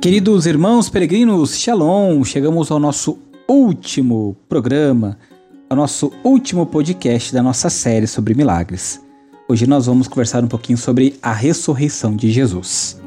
Queridos irmãos peregrinos, Shalom! Chegamos ao nosso último programa, ao nosso último podcast da nossa série sobre milagres. Hoje nós vamos conversar um pouquinho sobre a ressurreição de Jesus.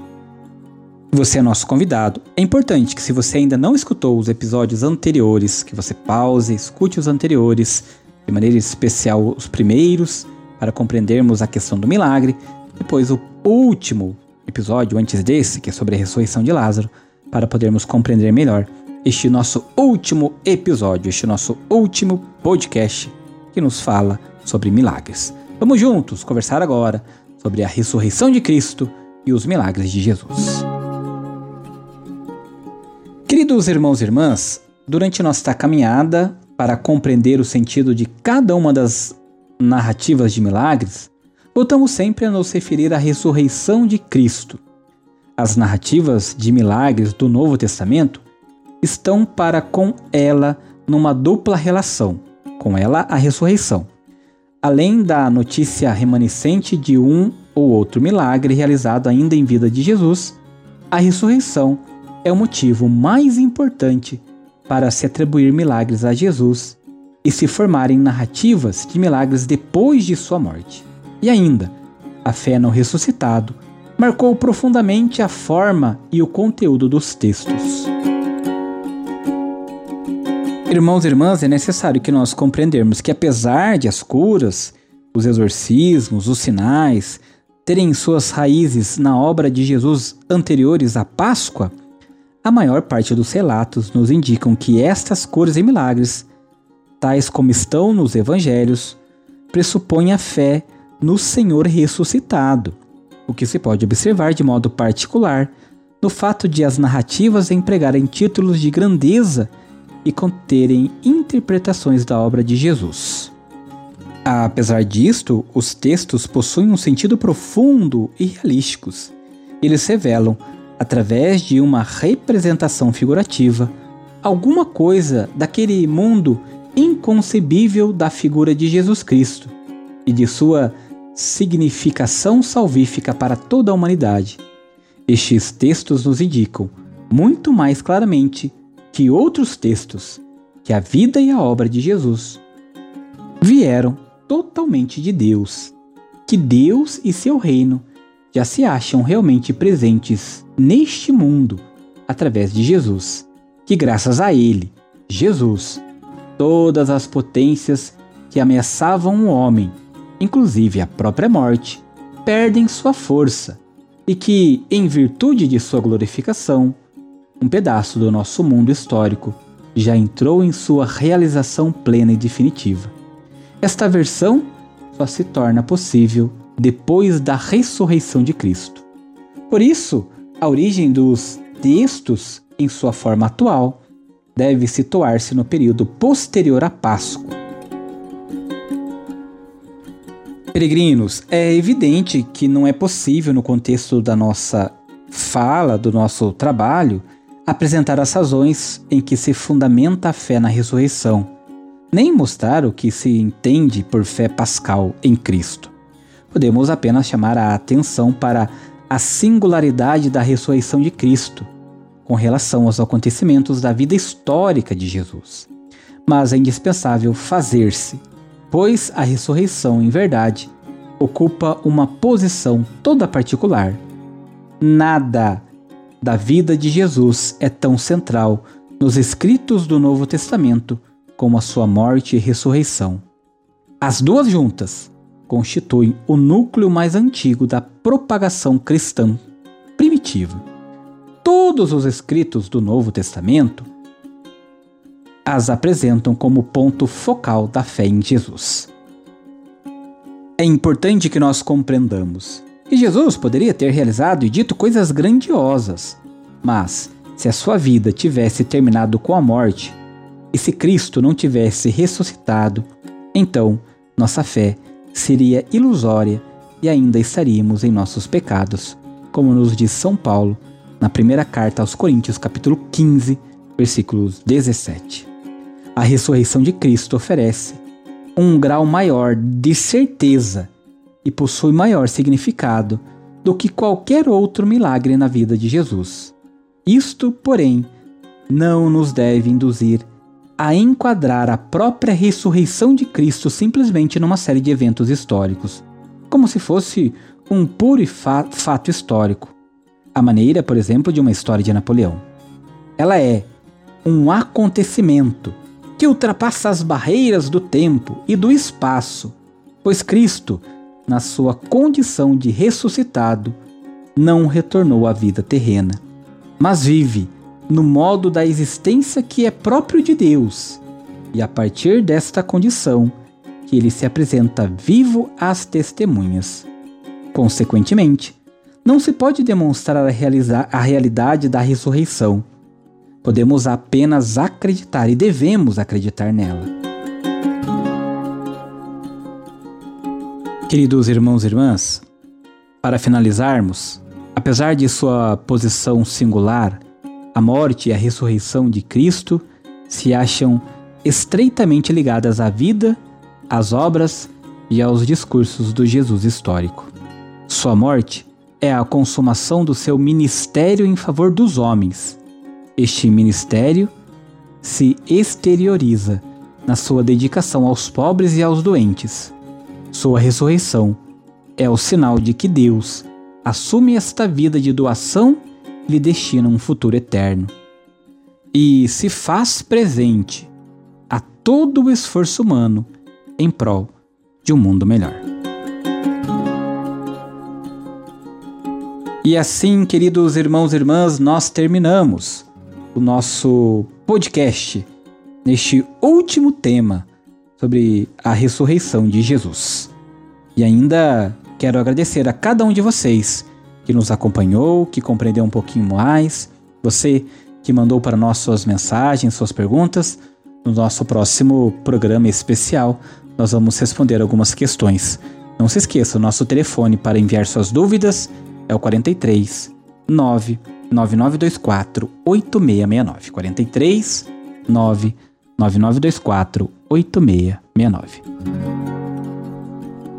Você é nosso convidado. É importante que se você ainda não escutou os episódios anteriores, que você pause, escute os anteriores, de maneira especial os primeiros, para compreendermos a questão do milagre, depois o último episódio antes desse, que é sobre a ressurreição de Lázaro, para podermos compreender melhor este nosso último episódio, este nosso último podcast que nos fala sobre milagres. Vamos juntos conversar agora sobre a ressurreição de Cristo e os milagres de Jesus. Queridos irmãos e irmãs, durante nossa caminhada para compreender o sentido de cada uma das narrativas de milagres, voltamos sempre a nos referir à ressurreição de Cristo. As narrativas de milagres do Novo Testamento estão para com ela numa dupla relação, com ela a ressurreição. Além da notícia remanescente de um ou outro milagre realizado ainda em vida de Jesus, a ressurreição é o motivo mais importante para se atribuir milagres a Jesus e se formarem narrativas de milagres depois de sua morte. E ainda, a fé no ressuscitado marcou profundamente a forma e o conteúdo dos textos. Irmãos e irmãs, é necessário que nós compreendermos que, apesar de as curas, os exorcismos, os sinais terem suas raízes na obra de Jesus anteriores à Páscoa, a maior parte dos relatos nos indicam que estas curas e milagres, tais como estão nos evangelhos, pressupõem a fé no Senhor ressuscitado, o que se pode observar de modo particular no fato de as narrativas empregarem títulos de grandeza e conterem interpretações da obra de Jesus. Apesar disto, os textos possuem um sentido profundo e realísticos. Eles revelam, através de uma representação figurativa, alguma coisa daquele mundo inconcebível da figura de Jesus Cristo e de sua significação salvífica para toda a humanidade. Estes textos nos indicam, muito mais claramente que outros textos, que a vida e a obra de Jesus vieram totalmente de Deus, que Deus e seu reino já se acham realmente presentes neste mundo através de Jesus, que graças a Ele, Jesus, todas as potências que ameaçavam o homem inclusive a própria morte, perdem sua força e que, em virtude de sua glorificação, um pedaço do nosso mundo histórico já entrou em sua realização plena e definitiva. Esta versão só se torna possível depois da ressurreição de Cristo. Por isso, a origem dos textos, em sua forma atual, deve situar-se no período posterior à Páscoa Peregrinos, é evidente que não é possível, no contexto da nossa fala, do nosso trabalho, apresentar as razões em que se fundamenta a fé na ressurreição, nem mostrar o que se entende por fé pascal em Cristo. Podemos apenas chamar a atenção para a singularidade da ressurreição de Cristo com relação aos acontecimentos da vida histórica de Jesus. Mas é indispensável fazer-se pois a ressurreição, em verdade, ocupa uma posição toda particular. Nada da vida de Jesus é tão central nos escritos do Novo Testamento como a sua morte e ressurreição. As duas juntas constituem o núcleo mais antigo da propagação cristã primitiva. Todos os escritos do Novo Testamento as apresentam como ponto focal da fé em Jesus. É importante que nós compreendamos que Jesus poderia ter realizado e dito coisas grandiosas, mas se a sua vida tivesse terminado com a morte e se Cristo não tivesse ressuscitado, então nossa fé seria ilusória e ainda estaríamos em nossos pecados, como nos diz São Paulo na primeira carta aos Coríntios, capítulo 15, versículos 17 a ressurreição de Cristo oferece um grau maior de certeza e possui maior significado do que qualquer outro milagre na vida de Jesus. Isto, porém, não nos deve induzir a enquadrar a própria ressurreição de Cristo simplesmente numa série de eventos históricos, como se fosse um puro fa fato histórico. A maneira, por exemplo, de uma história de Napoleão. Ela é um acontecimento que ultrapassa as barreiras do tempo e do espaço, pois Cristo, na sua condição de ressuscitado, não retornou à vida terrena, mas vive no modo da existência que é próprio de Deus, e a partir desta condição que ele se apresenta vivo às testemunhas. Consequentemente, não se pode demonstrar a, a realidade da ressurreição. Podemos apenas acreditar e devemos acreditar nela. Queridos irmãos e irmãs, para finalizarmos, apesar de sua posição singular, a morte e a ressurreição de Cristo se acham estreitamente ligadas à vida, às obras e aos discursos do Jesus histórico. Sua morte é a consumação do seu ministério em favor dos homens. Este ministério se exterioriza na sua dedicação aos pobres e aos doentes. Sua ressurreição é o sinal de que Deus assume esta vida de doação lhe destina um futuro eterno. E se faz presente a todo o esforço humano em prol de um mundo melhor. E assim, queridos irmãos e irmãs, nós terminamos o nosso podcast neste último tema sobre a ressurreição de Jesus. E ainda quero agradecer a cada um de vocês que nos acompanhou, que compreendeu um pouquinho mais, você que mandou para nós suas mensagens, suas perguntas. No nosso próximo programa especial, nós vamos responder algumas questões. Não se esqueça, o nosso telefone para enviar suas dúvidas é o 43 99924 8669. 43 99924 8669.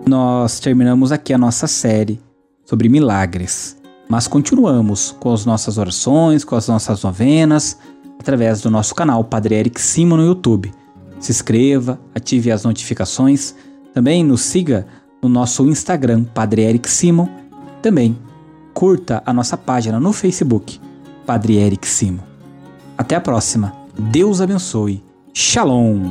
Nós terminamos aqui a nossa série sobre milagres. Mas continuamos com as nossas orações, com as nossas novenas, através do nosso canal Padre Eric Simo no YouTube. Se inscreva, ative as notificações, também nos siga no nosso Instagram Padre Eric Simo, também curta a nossa página no Facebook Padre Eric Simo. Até a próxima. Deus abençoe. Shalom.